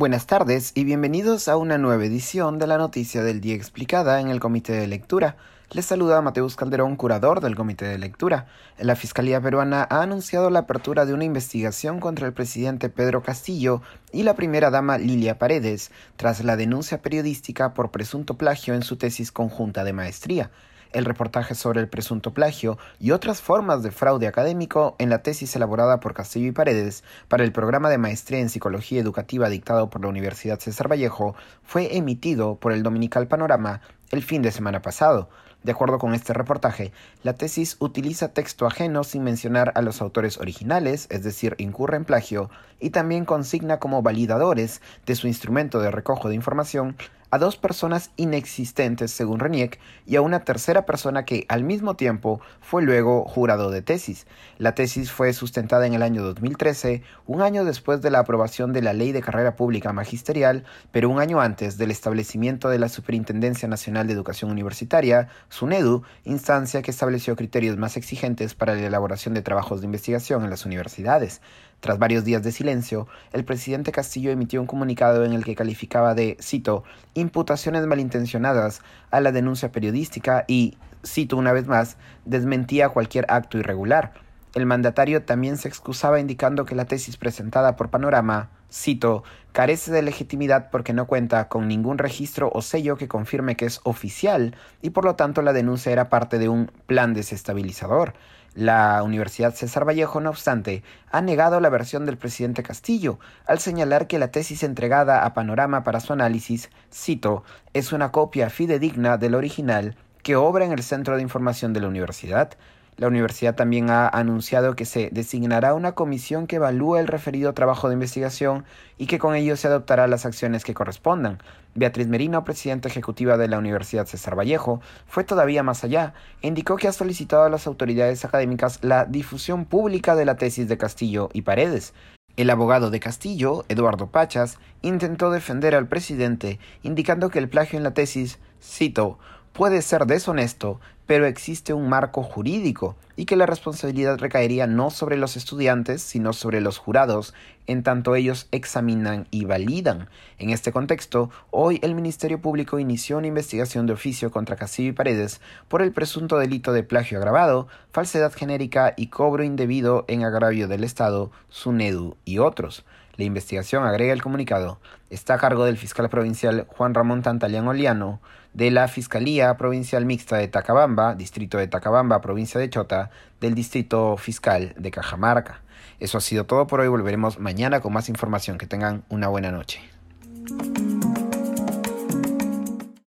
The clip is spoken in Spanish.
Buenas tardes y bienvenidos a una nueva edición de la Noticia del Día Explicada en el Comité de Lectura. Les saluda Mateus Calderón, curador del Comité de Lectura. La Fiscalía Peruana ha anunciado la apertura de una investigación contra el presidente Pedro Castillo y la primera dama Lilia Paredes, tras la denuncia periodística por presunto plagio en su tesis conjunta de maestría el reportaje sobre el presunto plagio y otras formas de fraude académico en la tesis elaborada por Castillo y Paredes para el programa de maestría en psicología educativa dictado por la Universidad César Vallejo fue emitido por el Dominical Panorama el fin de semana pasado. De acuerdo con este reportaje, la tesis utiliza texto ajeno sin mencionar a los autores originales, es decir, incurre en plagio, y también consigna como validadores de su instrumento de recojo de información a dos personas inexistentes según Reniec y a una tercera persona que al mismo tiempo fue luego jurado de tesis. La tesis fue sustentada en el año 2013, un año después de la aprobación de la Ley de Carrera Pública Magisterial, pero un año antes del establecimiento de la Superintendencia Nacional de Educación Universitaria, SUNEDU, instancia que estableció criterios más exigentes para la elaboración de trabajos de investigación en las universidades. Tras varios días de silencio, el presidente Castillo emitió un comunicado en el que calificaba de, cito, imputaciones malintencionadas a la denuncia periodística y, cito una vez más, desmentía cualquier acto irregular. El mandatario también se excusaba indicando que la tesis presentada por Panorama, cito, carece de legitimidad porque no cuenta con ningún registro o sello que confirme que es oficial y por lo tanto la denuncia era parte de un plan desestabilizador. La Universidad César Vallejo, no obstante, ha negado la versión del presidente Castillo, al señalar que la tesis entregada a Panorama para su análisis, cito, es una copia fidedigna del original que obra en el Centro de Información de la Universidad. La universidad también ha anunciado que se designará una comisión que evalúe el referido trabajo de investigación y que con ello se adoptará las acciones que correspondan. Beatriz Merino, presidenta ejecutiva de la Universidad César Vallejo, fue todavía más allá indicó que ha solicitado a las autoridades académicas la difusión pública de la tesis de Castillo y Paredes. El abogado de Castillo, Eduardo Pachas, intentó defender al presidente, indicando que el plagio en la tesis, cito, puede ser deshonesto, pero existe un marco jurídico y que la responsabilidad recaería no sobre los estudiantes, sino sobre los jurados, en tanto ellos examinan y validan. En este contexto, hoy el Ministerio Público inició una investigación de oficio contra Castillo y Paredes por el presunto delito de plagio agravado, falsedad genérica y cobro indebido en agravio del Estado, SUNEDU y otros. La investigación, agrega el comunicado, está a cargo del fiscal provincial Juan Ramón Tantalián Oliano, de la Fiscalía Provincial Mixta de Distrito de Tacabamba, Provincia de Chota, del Distrito Fiscal de Cajamarca. Eso ha sido todo por hoy. Volveremos mañana con más información. Que tengan una buena noche.